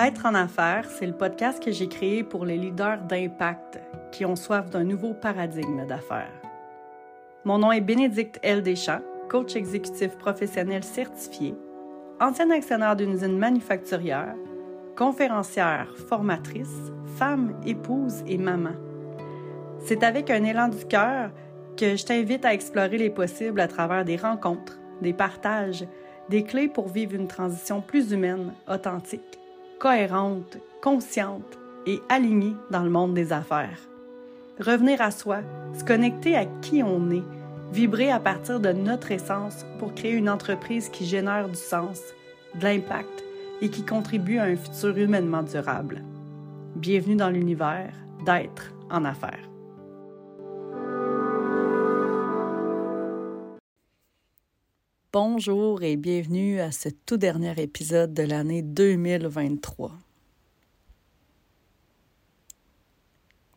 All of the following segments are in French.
Être en affaires, c'est le podcast que j'ai créé pour les leaders d'impact qui ont soif d'un nouveau paradigme d'affaires. Mon nom est Bénédicte L. Deschamps, coach exécutif professionnel certifié, ancien actionnaire d'une usine manufacturière, conférencière, formatrice, femme, épouse et maman. C'est avec un élan du cœur que je t'invite à explorer les possibles à travers des rencontres, des partages, des clés pour vivre une transition plus humaine, authentique cohérente, consciente et alignée dans le monde des affaires. Revenir à soi, se connecter à qui on est, vibrer à partir de notre essence pour créer une entreprise qui génère du sens, de l'impact et qui contribue à un futur humainement durable. Bienvenue dans l'univers d'être en affaires. Bonjour et bienvenue à ce tout dernier épisode de l'année 2023.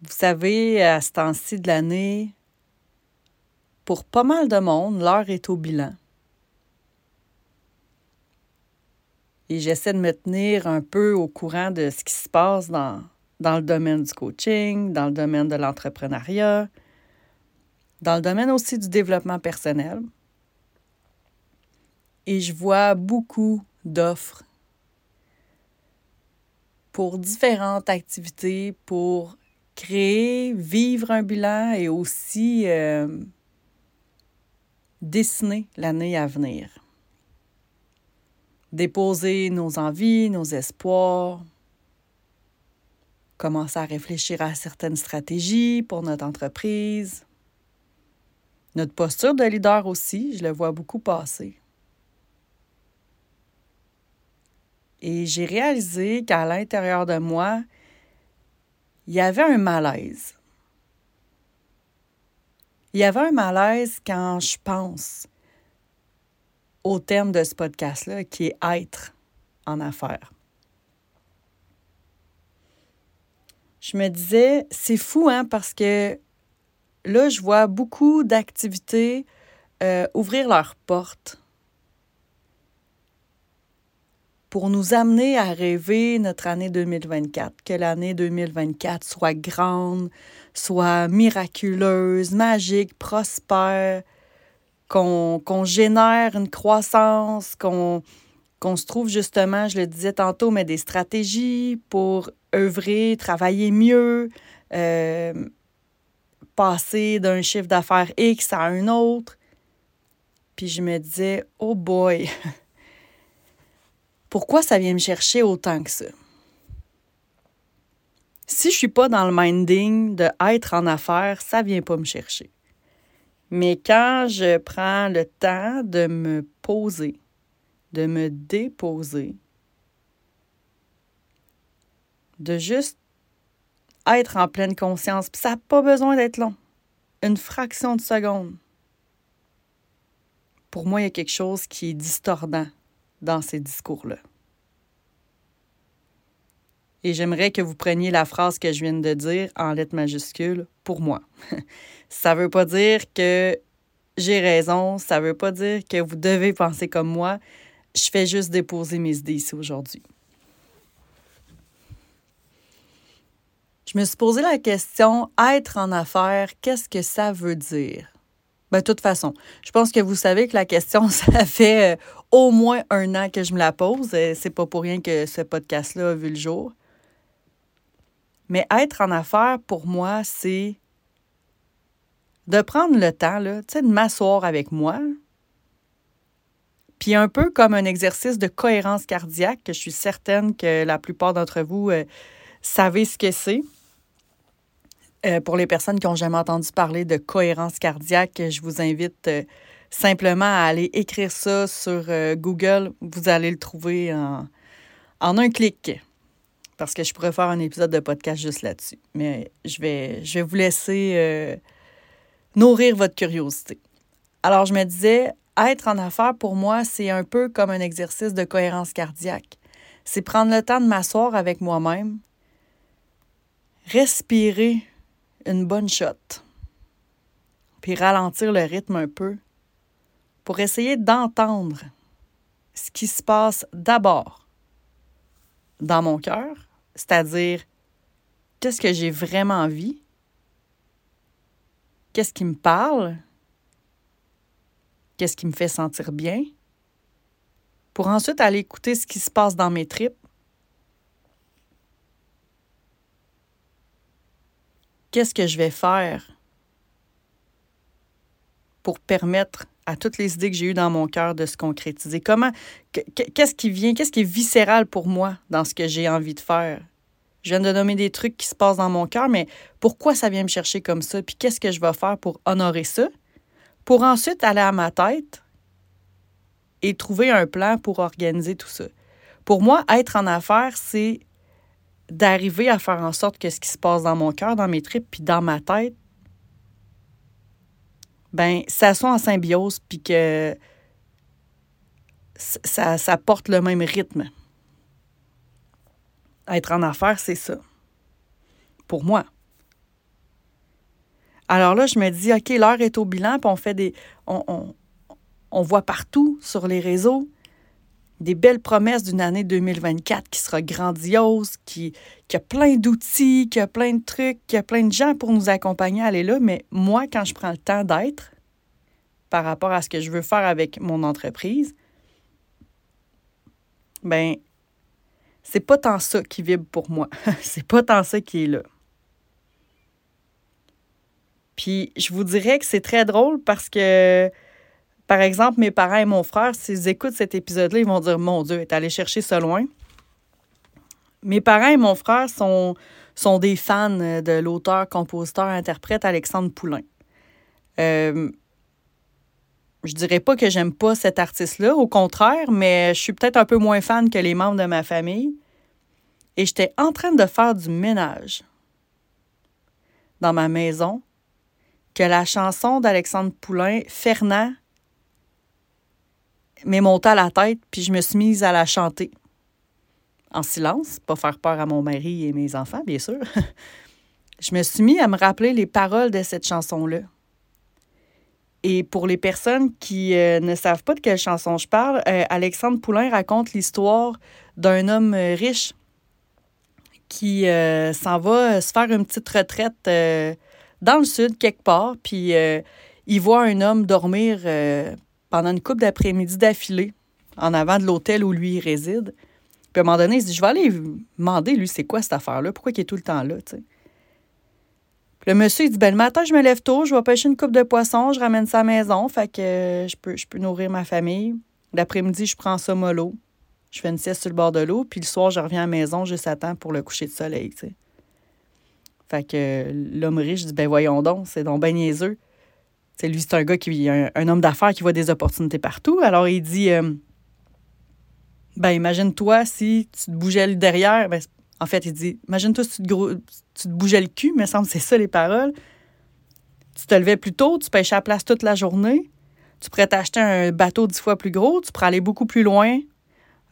Vous savez, à ce temps-ci de l'année, pour pas mal de monde, l'heure est au bilan. Et j'essaie de me tenir un peu au courant de ce qui se passe dans, le domaine du coaching, dans le domaine de l'entrepreneuriat, dans le domaine aussi du développement personnel et je vois beaucoup d'offres pour différentes activités, pour créer, vivre un bilan et aussi euh, dessiner l'année à venir. Déposer nos envies, nos espoirs, commencer à réfléchir à certaines stratégies pour notre entreprise. Notre posture de leader aussi, je le vois beaucoup passer. Et j'ai réalisé qu'à l'intérieur de moi, il y avait un malaise. Il y avait un malaise quand je pense au terme de ce podcast-là, qui est être en affaires. Je me disais, c'est fou, hein, parce que là, je vois beaucoup d'activités euh, ouvrir leurs portes pour nous amener à rêver notre année 2024, que l'année 2024 soit grande, soit miraculeuse, magique, prospère, qu'on génère une croissance, qu'on se trouve justement, je le disais tantôt, mais des stratégies pour œuvrer, travailler mieux, euh, passer d'un chiffre d'affaires X à un autre. Puis je me disais, oh boy, pourquoi ça vient me chercher autant que ça? Si je suis pas dans le minding de être en affaires, ça vient pas me chercher. Mais quand je prends le temps de me poser, de me déposer, de juste être en pleine conscience, ça n'a pas besoin d'être long, une fraction de seconde. Pour moi, il y a quelque chose qui est distordant dans ces discours-là. Et j'aimerais que vous preniez la phrase que je viens de dire en lettres majuscules pour moi. ça ne veut pas dire que j'ai raison, ça ne veut pas dire que vous devez penser comme moi. Je fais juste déposer mes idées ici aujourd'hui. Je me suis posé la question être en affaires, qu'est-ce que ça veut dire? Ben, de toute façon, je pense que vous savez que la question, ça fait euh, au moins un an que je me la pose. C'est pas pour rien que ce podcast-là a vu le jour. Mais être en affaires, pour moi, c'est de prendre le temps, là, de m'asseoir avec moi. Puis un peu comme un exercice de cohérence cardiaque, que je suis certaine que la plupart d'entre vous euh, savez ce que c'est. Euh, pour les personnes qui n'ont jamais entendu parler de cohérence cardiaque, je vous invite euh, simplement à aller écrire ça sur euh, Google. Vous allez le trouver en, un clic. Parce que je pourrais faire un épisode de podcast juste là-dessus. Mais je vais, je vais vous laisser nourrir votre curiosité. Alors, je me disais, être en affaires, pour moi, c'est un peu comme un exercice de cohérence cardiaque. C'est prendre le temps de m'asseoir avec moi-même, respirer une bonne shot, puis ralentir le rythme un peu pour essayer d'entendre ce qui se passe d'abord dans mon cœur, c'est-à-dire qu'est-ce que j'ai vraiment envie, qu'est-ce qui me parle, qu'est-ce qui me fait sentir bien, pour ensuite aller écouter ce qui se passe dans mes tripes. Qu'est-ce que je vais faire pour permettre à toutes les idées que j'ai eues dans mon cœur de se concrétiser? Comment, qu'est-ce qui vient, qu'est-ce qui est viscéral pour moi dans ce que j'ai envie de faire? Je viens de nommer des trucs qui se passent dans mon cœur, mais pourquoi ça vient me chercher comme ça? Puis qu'est-ce que je vais faire pour honorer ça? Pour ensuite aller à ma tête et trouver un plan pour organiser tout ça. Pour moi, être en affaires, c'est d'arriver à faire en sorte que ce qui se passe dans mon cœur, dans mes tripes, puis dans ma tête, ben ça soit en symbiose, puis que ça, ça porte le même rythme. Être en affaires, c'est ça. Pour moi. Alors là, je me dis, OK, l'heure est au bilan, puis on fait des. On, on voit partout sur les réseaux des belles promesses d'une année 2024 qui sera grandiose, qui, qui a plein d'outils, qui a plein de trucs, qui a plein de gens pour nous accompagner à aller là. Mais moi, quand je prends le temps d'être par rapport à ce que je veux faire avec mon entreprise, ben c'est pas tant ça qui vibre pour moi. c'est pas tant ça qui est là. Puis je vous dirais que c'est très drôle parce que par exemple, mes parents et mon frère, s'ils écoutent cet épisode-là, ils vont dire Mon Dieu, est allé chercher ça loin. Mes parents et mon frère sont, des fans de l'auteur, compositeur, interprète Alexandre Poulain. Euh, je dirais pas que j'aime pas cet artiste-là, au contraire, mais je suis peut-être un peu moins fan que les membres de ma famille. Et j'étais en train de faire du ménage dans ma maison que la chanson d'Alexandre Poulain, Fernand, m'est montée à la tête, puis je me suis mise à la chanter. En silence, pas faire peur à mon mari et mes enfants, bien sûr. je me suis mise à me rappeler les paroles de cette chanson-là. Et pour les personnes qui euh, ne savent pas de quelle chanson je parle, euh, Alexandre Poulain raconte l'histoire d'un homme euh, riche qui s'en va se faire une petite retraite dans le sud, quelque part, puis il voit un homme dormir pendant une couple d'après-midi d'affilée en avant de l'hôtel où lui il réside. Puis à un moment donné, il se dit Je vais aller demander, lui, c'est quoi cette affaire-là? Pourquoi il est tout le temps là le monsieur, il dit ben, Le matin, je me lève tôt, je vais pêcher une coupe de poisson, je ramène ça à la maison, fait que euh, je, peux, nourrir ma famille. L'après-midi, je prends ça mollo. Je fais une sieste sur le bord de l'eau, puis le soir, je reviens à la maison juste à temps pour le coucher de soleil. Fait que euh, l'homme riche dit Ben voyons donc, c'est donc ben lui, c'est un gars qui un, un homme d'affaires qui voit des opportunités partout. Alors il dit euh, Ben, imagine-toi si tu te bougeais le derrière. Ben, en fait, il dit Imagine-toi si tu te, tu bougeais le cul, me semble c'est ça les paroles. Tu te levais plus tôt, tu pêchais à place toute la journée. Tu pourrais t'acheter un bateau dix fois plus gros, tu pourrais aller beaucoup plus loin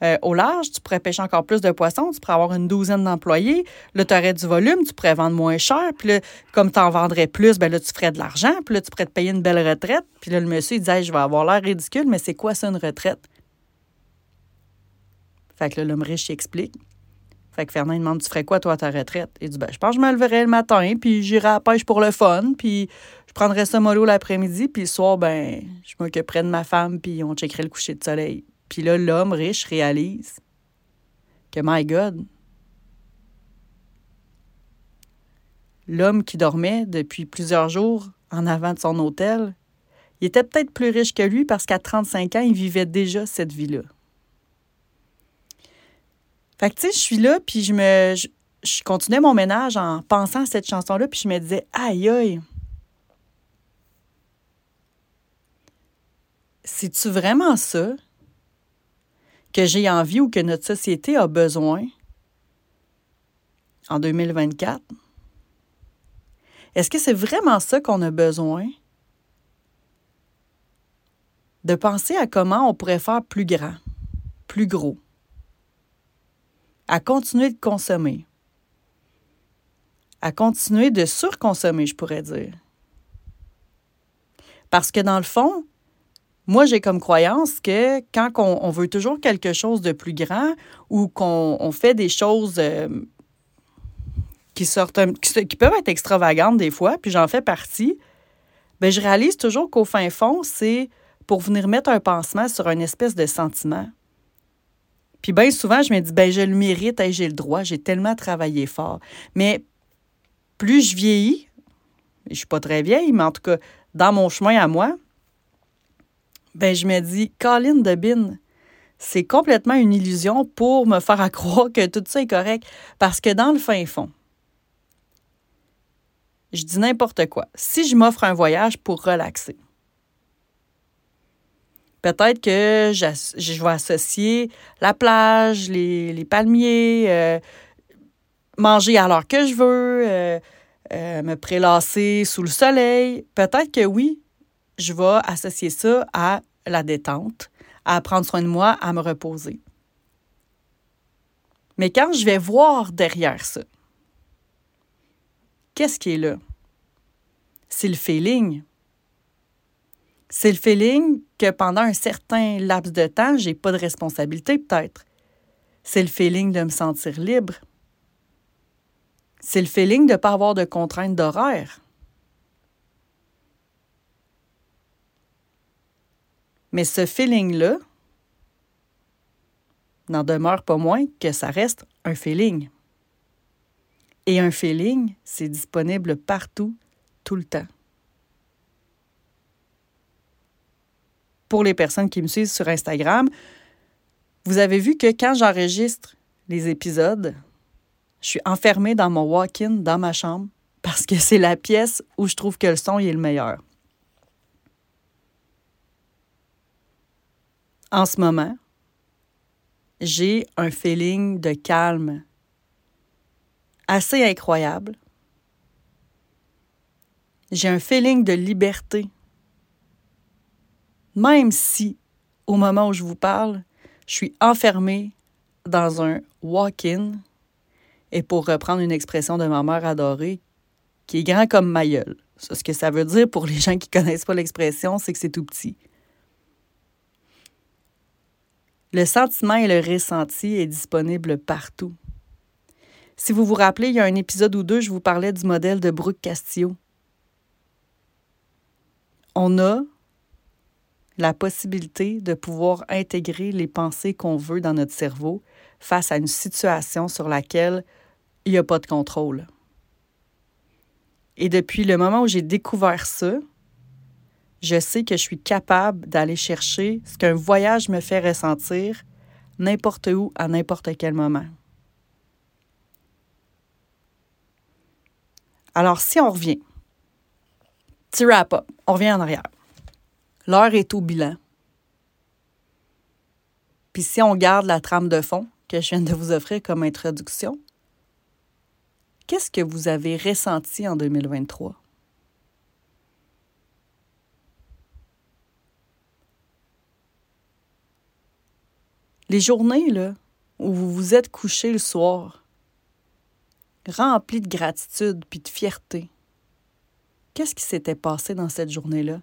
euh, au large, tu pourrais pêcher encore plus de poissons, tu pourrais avoir une douzaine d'employés, là, tu aurais du volume, tu pourrais vendre moins cher, puis là, comme tu en vendrais plus, ben là, tu ferais de l'argent, puis là, tu pourrais te payer une belle retraite. Puis là, le monsieur, il disait, je vais avoir l'air ridicule, mais c'est quoi ça, une retraite? Fait que là, l'homme riche, il explique. Fait que Fernand, il demande, tu ferais quoi, toi, à ta retraite? Il dit, ben, je pense que je me leverais le matin, puis j'irai à la pêche pour le fun, puis je prendrais ça mollo l'après-midi, puis le soir, ben, je m'occuperais de ma femme, puis on checkerait le coucher de soleil. Puis là, l'homme riche réalise que, my God, l'homme qui dormait depuis plusieurs jours en avant de son hôtel, il était peut-être plus riche que lui parce qu'à 35 ans, il vivait déjà cette vie-là. Fait que, tu sais, je suis là, puis je me. Je, je, continuais mon ménage en pensant à cette chanson-là, puis je me disais, aïe, aïe. C'est-tu vraiment ça? Que j'ai envie ou que notre société a besoin en 2024? Est-ce que c'est vraiment ça qu'on a besoin? De penser à comment on pourrait faire plus grand, plus gros, à continuer de consommer, à continuer de surconsommer, je pourrais dire. Parce que dans le fond, moi, j'ai comme croyance que quand on, veut toujours quelque chose de plus grand ou qu'on fait des choses euh, qui sortent, qui, peuvent être extravagantes des fois, puis j'en fais partie, bien, je réalise toujours qu'au fin fond, c'est pour venir mettre un pansement sur une espèce de sentiment. Puis bien souvent, je me dis, ben je le mérite, j'ai le droit, j'ai tellement travaillé fort. Mais plus je vieillis, je suis pas très vieille, mais en tout cas, dans mon chemin à moi, ben je me dis, Colin Debin, c'est complètement une illusion pour me faire croire que tout ça est correct. Parce que dans le fin fond, je dis n'importe quoi. Si je m'offre un voyage pour relaxer, peut-être que je vais associer la plage, les, palmiers, euh, manger à l'heure que je veux, euh, euh, me prélasser sous le soleil. Peut-être que oui, je vais associer ça à la détente, à prendre soin de moi, à me reposer. Mais quand je vais voir derrière ça, qu'est-ce qui est là? C'est le feeling. C'est le feeling que pendant un certain laps de temps, j'ai pas de responsabilité peut-être. C'est le feeling de me sentir libre. C'est le feeling de ne pas avoir de contraintes d'horaire. Mais ce feeling-là n'en demeure pas moins que ça reste un feeling. Et un feeling, c'est disponible partout, tout le temps. Pour les personnes qui me suivent sur Instagram, vous avez vu que quand j'enregistre les épisodes, je suis enfermée dans mon walk-in, dans ma chambre, parce que c'est la pièce où je trouve que le son est le meilleur. En ce moment, j'ai un feeling de calme assez incroyable. J'ai un feeling de liberté. Même si, au moment où je vous parle, je suis enfermée dans un walk-in, et pour reprendre une expression de ma mère adorée, qui est grand comme ma gueule. Ce que ça veut dire pour les gens qui ne connaissent pas l'expression, c'est que c'est tout petit. Le sentiment et le ressenti est disponible partout. Si vous vous rappelez, il y a un épisode ou deux, je vous parlais du modèle de Brooke Castillo. On a la possibilité de pouvoir intégrer les pensées qu'on veut dans notre cerveau face à une situation sur laquelle il n'y a pas de contrôle. Et depuis le moment où j'ai découvert ça, je sais que je suis capable d'aller chercher ce qu'un voyage me fait ressentir n'importe où, à n'importe quel moment. Alors, si on revient, petit wrap-up, on revient en arrière. L'heure est au bilan. Puis si on garde la trame de fond que je viens de vous offrir comme introduction, qu'est-ce que vous avez ressenti en 2023? Les journées là, où vous vous êtes couché le soir, rempli de gratitude puis de fierté, qu'est-ce qui s'était passé dans cette journée-là?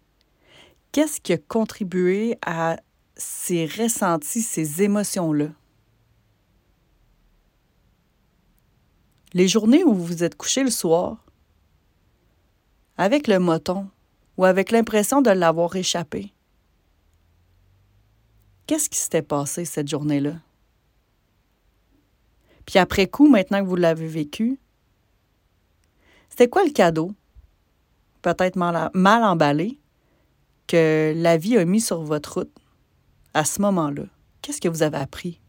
Qu'est-ce qui a contribué à ces ressentis, ces émotions-là? Les journées où vous vous êtes couché le soir, avec le moton ou avec l'impression de l'avoir échappé, Qu'est-ce qui s'était passé cette journée-là? Puis après coup, maintenant que vous l'avez vécu, c'était quoi le cadeau, peut-être mal, emballé, que la vie a mis sur votre route à ce moment-là? Qu'est-ce que vous avez appris?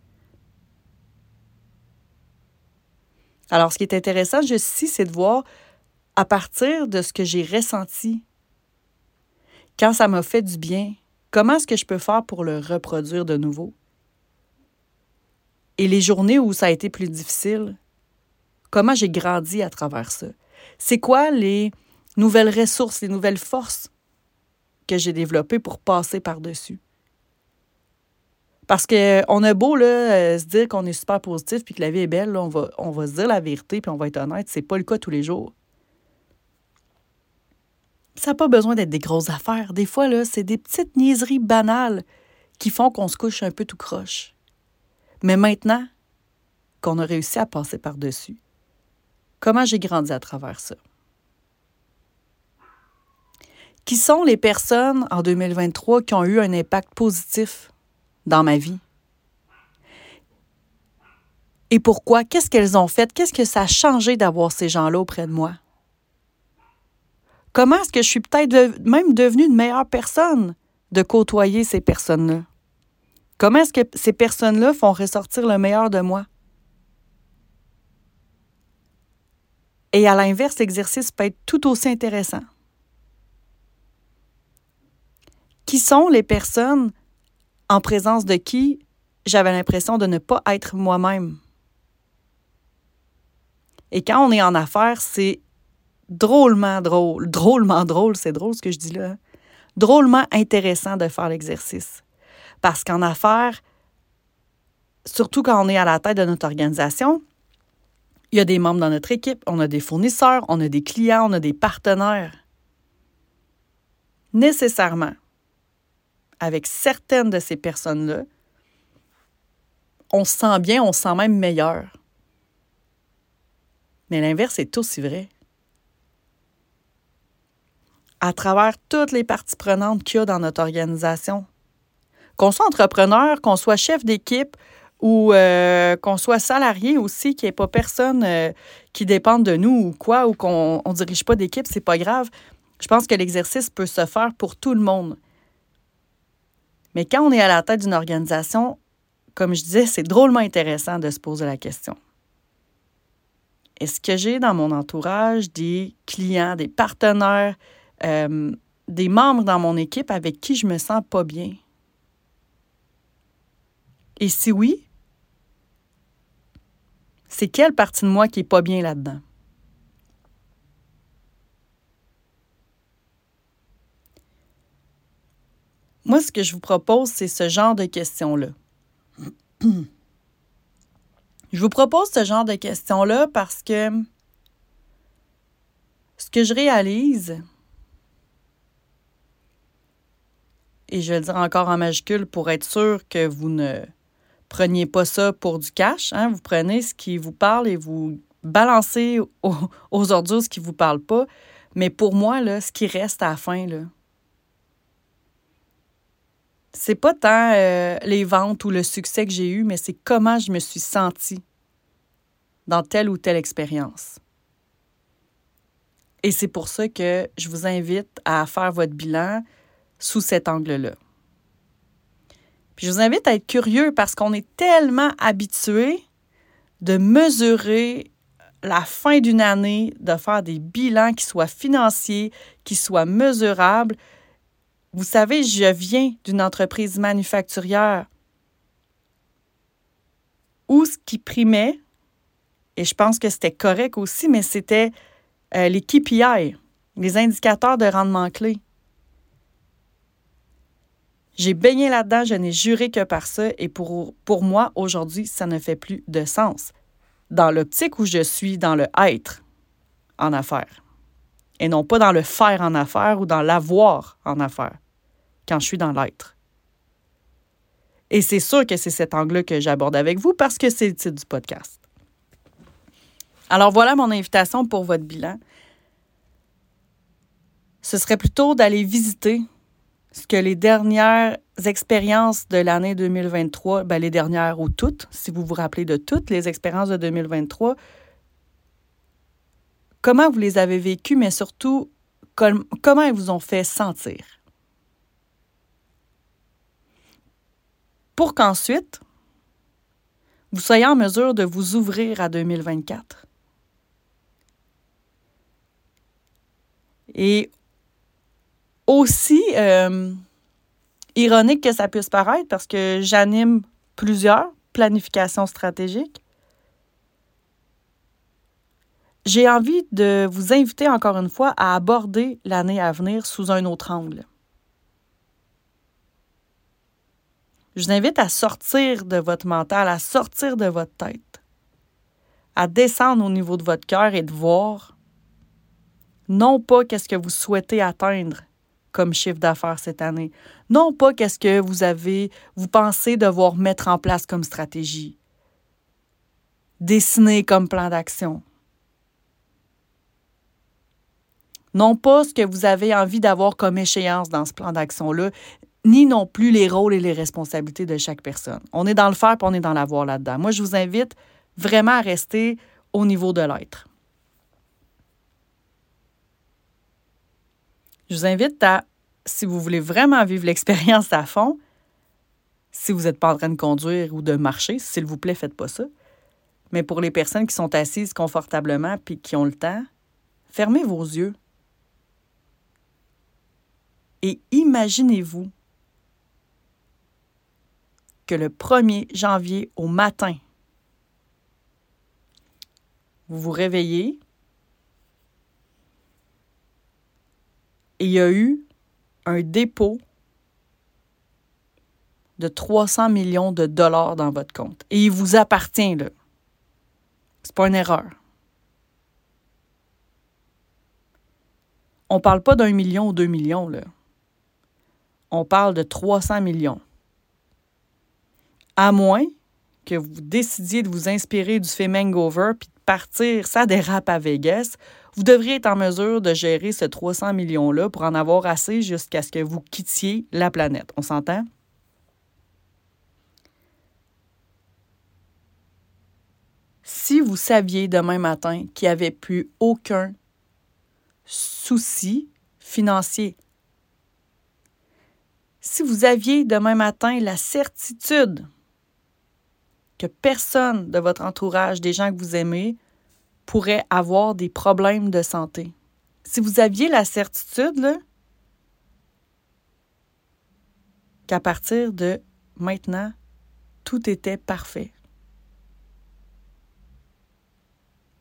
Alors, ce qui est intéressant juste ici, c'est de voir à partir de ce que j'ai ressenti, quand ça m'a fait du bien, Comment est-ce que je peux faire pour le reproduire de nouveau? Et les journées où ça a été plus difficile, comment j'ai grandi à travers ça? C'est quoi les nouvelles ressources, les nouvelles forces que j'ai développées pour passer par-dessus? Parce qu'on a beau là, euh, se dire qu'on est super positif puis que la vie est belle, on, va, on se dire la vérité puis on va être honnête, c'est pas le cas tous les jours. Ça n'a pas besoin d'être des grosses affaires. Des fois, là, c'est des petites niaiseries banales qui font qu'on se couche un peu tout croche. Mais maintenant qu'on a réussi à passer par-dessus, comment j'ai grandi à travers ça? Qui sont les personnes en 2023 qui ont eu un impact positif dans ma vie? Et pourquoi? Qu'est-ce qu'elles ont fait? Qu'est-ce que ça a changé d'avoir ces gens-là auprès de moi? Comment est-ce que je suis peut-être même devenue une meilleure personne de côtoyer ces personnes-là? Comment est-ce que ces personnes-là font ressortir le meilleur de moi? Et à l'inverse, l'exercice peut être tout aussi intéressant. Qui sont les personnes en présence de qui j'avais l'impression de ne pas être moi-même? Et quand on est en affaires, c'est drôlement drôle. Drôlement drôle, c'est drôle ce que je dis là. Drôlement intéressant de faire l'exercice. Parce qu'en affaires, surtout quand on est à la tête de notre organisation, il y a des membres dans notre équipe, on a des fournisseurs, on a des clients, on a des partenaires. Nécessairement, avec certaines de ces personnes-là, on se sent bien, on se sent même meilleur. Mais l'inverse est aussi vrai. À travers toutes les parties prenantes qu'il y a dans notre organisation, qu'on soit entrepreneur, qu'on soit chef d'équipe ou euh, qu'on soit salarié aussi, qu'il n'y ait pas personne euh, qui dépende de nous ou quoi, ou qu'on ne dirige pas d'équipe, c'est pas grave. Je pense que l'exercice peut se faire pour tout le monde. Mais quand on est à la tête d'une organisation, comme je disais, c'est drôlement intéressant de se poser la question. Est-ce que j'ai dans mon entourage des clients, des partenaires, des membres dans mon équipe avec qui je me sens pas bien? Et si oui, c'est quelle partie de moi qui est pas bien là-dedans? Moi, ce que je vous propose, c'est ce genre de questions-là. Je vous propose ce genre de questions-là parce que ce que je réalise, et je vais le dire encore en majuscule pour être sûr que vous ne preniez pas ça pour du cash. Hein? Vous prenez ce qui vous parle et vous balancez aux, ordures ce qui ne vous parle pas. Mais pour moi, ce qui reste à la fin, là, c'est pas tant euh, les ventes ou le succès que j'ai eu, mais c'est comment je me suis sentie dans telle ou telle expérience. Et c'est pour ça que je vous invite à faire votre bilan sous cet angle-là. Puis je vous invite à être curieux parce qu'on est tellement habitué de mesurer la fin d'une année, de faire des bilans qui soient financiers, qui soient mesurables, vous savez, je viens d'une entreprise manufacturière où ce qui primait, et je pense que c'était correct aussi, mais c'était euh, les KPI, les indicateurs de rendement clés. J'ai baigné là-dedans, je n'ai juré que par ça, et pour, pour moi, aujourd'hui, ça ne fait plus de sens. Dans l'optique où je suis dans le être en affaires et non pas dans le faire en affaires ou dans l'avoir en affaires, quand je suis dans l'être. Et c'est sûr que c'est cet angle que j'aborde avec vous parce que c'est le titre du podcast. Alors voilà mon invitation pour votre bilan. Ce serait plutôt d'aller visiter ce que les dernières expériences de l'année 2023, ben les dernières ou toutes, si vous vous rappelez de toutes les expériences de 2023, comment vous les avez vécues, mais surtout comment elles vous ont fait sentir? Pour qu'ensuite, vous soyez en mesure de vous ouvrir à 2024. Et aussi euh, ironique que ça puisse paraître, parce que j'anime plusieurs planifications stratégiques, j'ai envie de vous inviter encore une fois à aborder l'année à venir sous un autre angle. Je vous invite à sortir de votre mental, à sortir de votre tête, à descendre au niveau de votre cœur et de voir Non pas qu'est-ce que vous souhaitez atteindre comme chiffre d'affaires cette année. Non pas qu'est-ce que vous avez, vous pensez devoir mettre en place comme stratégie. Dessiner comme plan d'action. Non pas ce que vous avez envie d'avoir comme échéance dans ce plan d'action-là, ni non plus les rôles et les responsabilités de chaque personne. On est dans le faire et on est dans l'avoir là-dedans. Moi, je vous invite vraiment à rester au niveau de l'être. Je vous invite à, si vous voulez vraiment vivre l'expérience à fond, si vous n'êtes pas en train de conduire ou de marcher, s'il vous plaît, faites pas ça. Mais pour les personnes qui sont assises confortablement puis qui ont le temps, fermez vos yeux. Et imaginez-vous que le 1er janvier au matin, vous vous réveillez il y a eu un dépôt de 300 millions de dollars dans votre compte. Et il vous appartient, là. C'est pas une erreur. On parle pas d'un million ou deux millions, là. On parle de 300 millions. À moins que vous décidiez de vous inspirer du fait Mangover puis partir, ça dérape à Vegas, vous devriez être en mesure de gérer ce 300 millions-là pour en avoir assez jusqu'à ce que vous quittiez la planète. On s'entend? Si vous saviez demain matin qu'il n'y avait plus aucun souci financier, si vous aviez demain matin la certitude que personne de votre entourage, des gens que vous aimez, pourrait avoir des problèmes de santé. Si vous aviez la certitude qu'à partir de maintenant, tout était parfait,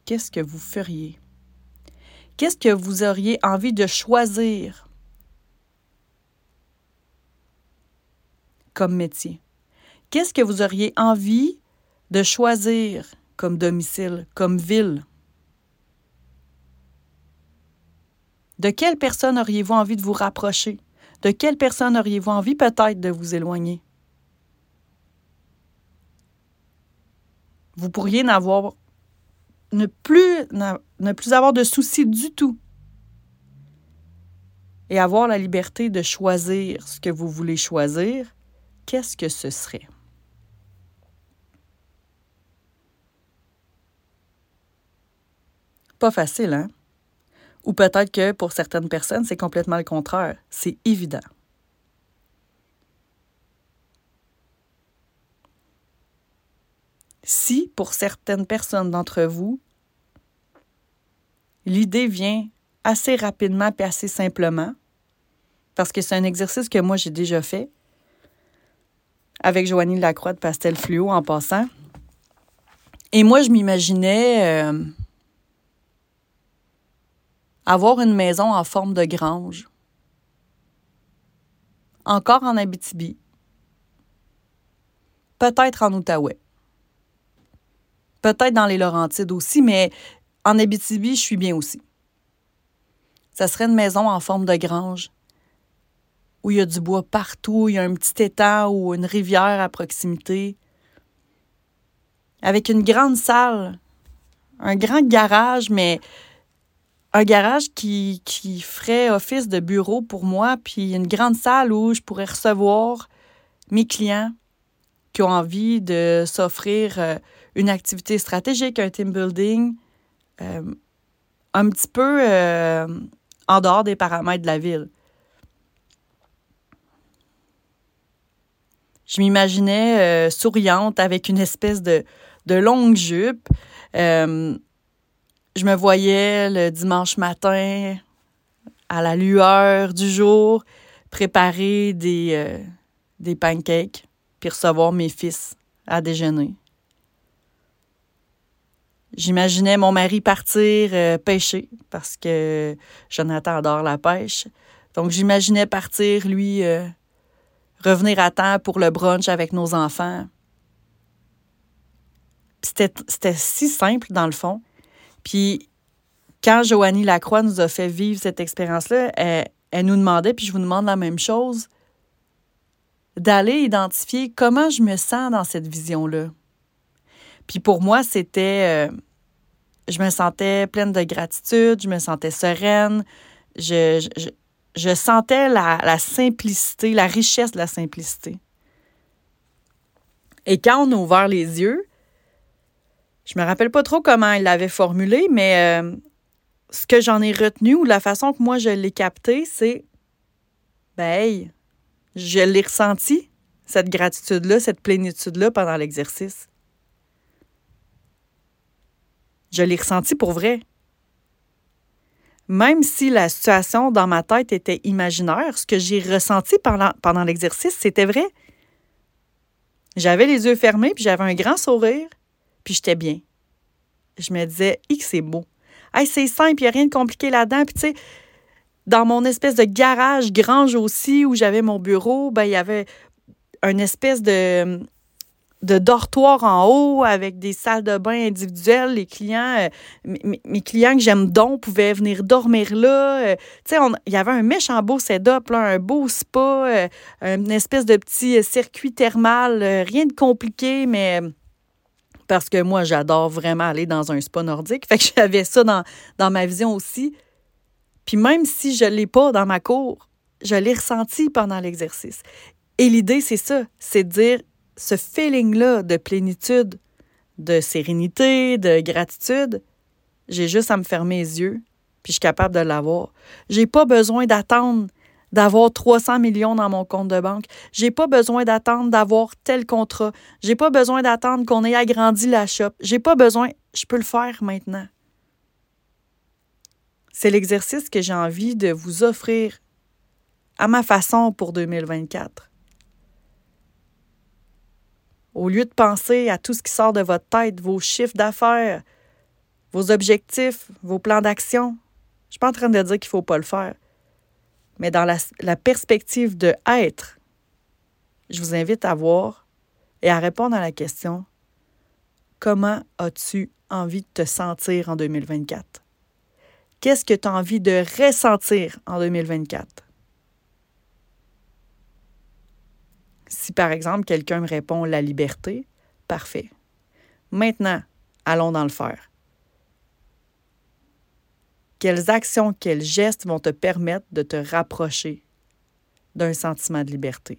qu'est-ce que vous feriez? Qu'est-ce que vous auriez envie de choisir comme métier? Qu'est-ce que vous auriez envie de choisir comme domicile, comme ville. De quelle personne auriez-vous envie de vous rapprocher? De quelle personne auriez-vous envie peut-être de vous éloigner? Vous pourriez n'avoir ne plus, ne plus avoir de soucis du tout et avoir la liberté de choisir ce que vous voulez choisir, qu'est-ce que ce serait? Pas facile, hein? Ou peut-être que pour certaines personnes, c'est complètement le contraire. C'est évident. Si, pour certaines personnes d'entre vous, l'idée vient assez rapidement et assez simplement, parce que c'est un exercice que moi j'ai déjà fait avec Joanie Lacroix de Pastel Fluo en passant. Et moi, je m'imaginais euh, avoir une maison en forme de grange. Encore en Abitibi. Peut-être en Outaouais. Peut-être dans les Laurentides aussi, mais en Abitibi, je suis bien aussi. Ça serait une maison en forme de grange où il y a du bois partout, il y a un petit étang ou une rivière à proximité, avec une grande salle, un grand garage, mais un garage qui, qui ferait office de bureau pour moi, puis une grande salle où je pourrais recevoir mes clients qui ont envie de s'offrir euh, une activité stratégique, un team building, euh, un petit peu euh, en dehors des paramètres de la ville. Je m'imaginais souriante avec une espèce de, de longue jupe je me voyais le dimanche matin à la lueur du jour préparer des, euh, des pancakes puis recevoir mes fils à déjeuner. J'imaginais mon mari partir euh, pêcher parce que Jonathan adore la pêche. Donc j'imaginais partir, lui, euh, revenir à temps pour le brunch avec nos enfants. C'était si simple dans le fond. Puis quand Joanie Lacroix nous a fait vivre cette expérience-là, elle, nous demandait, puis je vous demande la même chose, d'aller identifier comment je me sens dans cette vision-là. Puis pour moi, c'était... Euh, je me sentais pleine de gratitude, je me sentais sereine, je, je, je sentais la, la, simplicité, la richesse de la simplicité. Et quand on a ouvert les yeux, je me rappelle pas trop comment il l'avait formulé, mais euh, ce que j'en ai retenu ou la façon que moi je l'ai capté, c'est ben je l'ai ressenti, cette gratitude-là, cette plénitude-là pendant l'exercice. Je l'ai ressenti pour vrai. Même si la situation dans ma tête était imaginaire, ce que j'ai ressenti pendant, pendant l'exercice, c'était vrai. J'avais les yeux fermés, puis j'avais un grand sourire, puis j'étais bien. Je me disais, que c'est beau. C'est simple, il n'y a rien de compliqué là-dedans. Puis tu sais, dans mon espèce de garage, grange aussi, où j'avais mon bureau, ben, il y avait une espèce de, de dortoir en haut avec des salles de bain individuelles. Les clients, euh, mes, clients que j'aime donc pouvaient venir dormir là. Euh, tu sais, il y avait un méchant beau setup, là, un beau spa, euh, une espèce de petit circuit thermal, rien de compliqué, mais parce que moi, j'adore vraiment aller dans un spa nordique. Fait que j'avais ça dans, ma vision aussi. Puis même si je ne l'ai pas dans ma cour, je l'ai ressenti pendant l'exercice. Et l'idée, c'est ça, c'est de dire ce feeling-là de plénitude, de sérénité, de gratitude, j'ai juste à me fermer les yeux, puis je suis capable de l'avoir. J'ai pas besoin d'attendre d'avoir 300 millions dans mon compte de banque. J'ai pas besoin d'attendre d'avoir tel contrat. J'ai pas besoin d'attendre qu'on ait agrandi la shop. J'ai pas besoin, je peux le faire maintenant. C'est l'exercice que j'ai envie de vous offrir à ma façon pour 2024. Au lieu de penser à tout ce qui sort de votre tête, vos chiffres d'affaires, vos objectifs, vos plans d'action, je ne suis pas en train de dire qu'il ne faut pas le faire. Mais dans la, perspective de être, je vous invite à voir et à répondre à la question comment as-tu envie de te sentir en 2024? Qu'est-ce que tu as envie de ressentir en 2024? Si par exemple quelqu'un me répond la liberté, parfait. Maintenant, allons dans le faire. Quelles actions, quels gestes vont te permettre de te rapprocher d'un sentiment de liberté?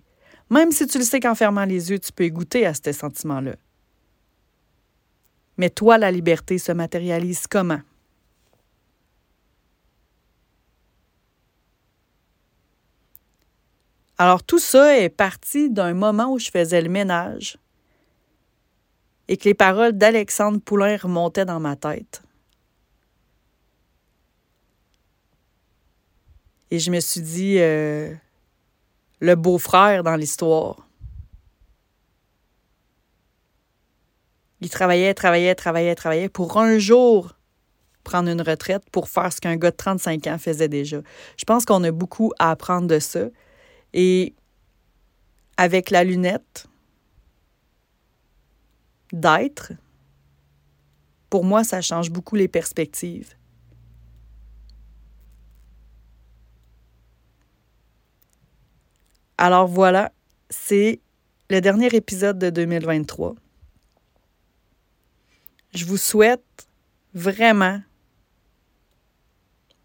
Même si tu le sais qu'en fermant les yeux, tu peux goûter à ce sentiment-là. Mais toi, la liberté se matérialise comment? Alors tout ça est parti d'un moment où je faisais le ménage et que les paroles d'Alexandre Poulain remontaient dans ma tête. Et je me suis dit, euh, le beau-frère dans l'histoire. Il travaillait, travaillait, travaillait, travaillait pour un jour prendre une retraite pour faire ce qu'un gars de 35 ans faisait déjà. Je pense qu'on a beaucoup à apprendre de ça. Et avec la lunette d'être, pour moi, ça change beaucoup les perspectives. Alors voilà, c'est le dernier épisode de 2023. Je vous souhaite vraiment,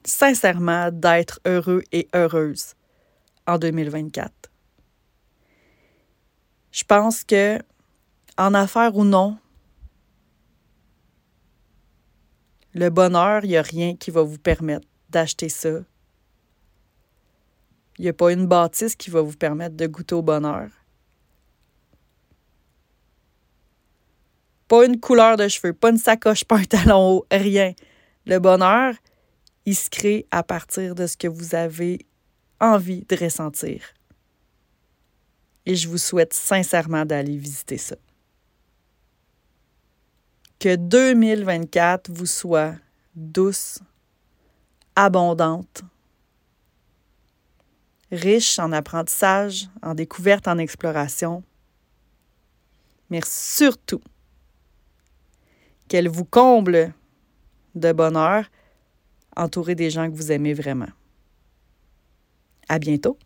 sincèrement, d'être heureux et heureuse en 2024. Je pense que, en affaires ou non, le bonheur, il n'y a rien qui va vous permettre d'acheter ça. Il n'y a pas une bâtisse qui va vous permettre de goûter au bonheur. Pas une couleur de cheveux, pas une sacoche, pas un talon haut, rien. Le bonheur, il se crée à partir de ce que vous avez envie de ressentir. Et je vous souhaite sincèrement d'aller visiter ça. Que 2024 vous soit douce, abondante, riche en apprentissage, en découverte, en exploration, mais surtout qu'elle vous comble de bonheur entourez des gens que vous aimez vraiment. À bientôt!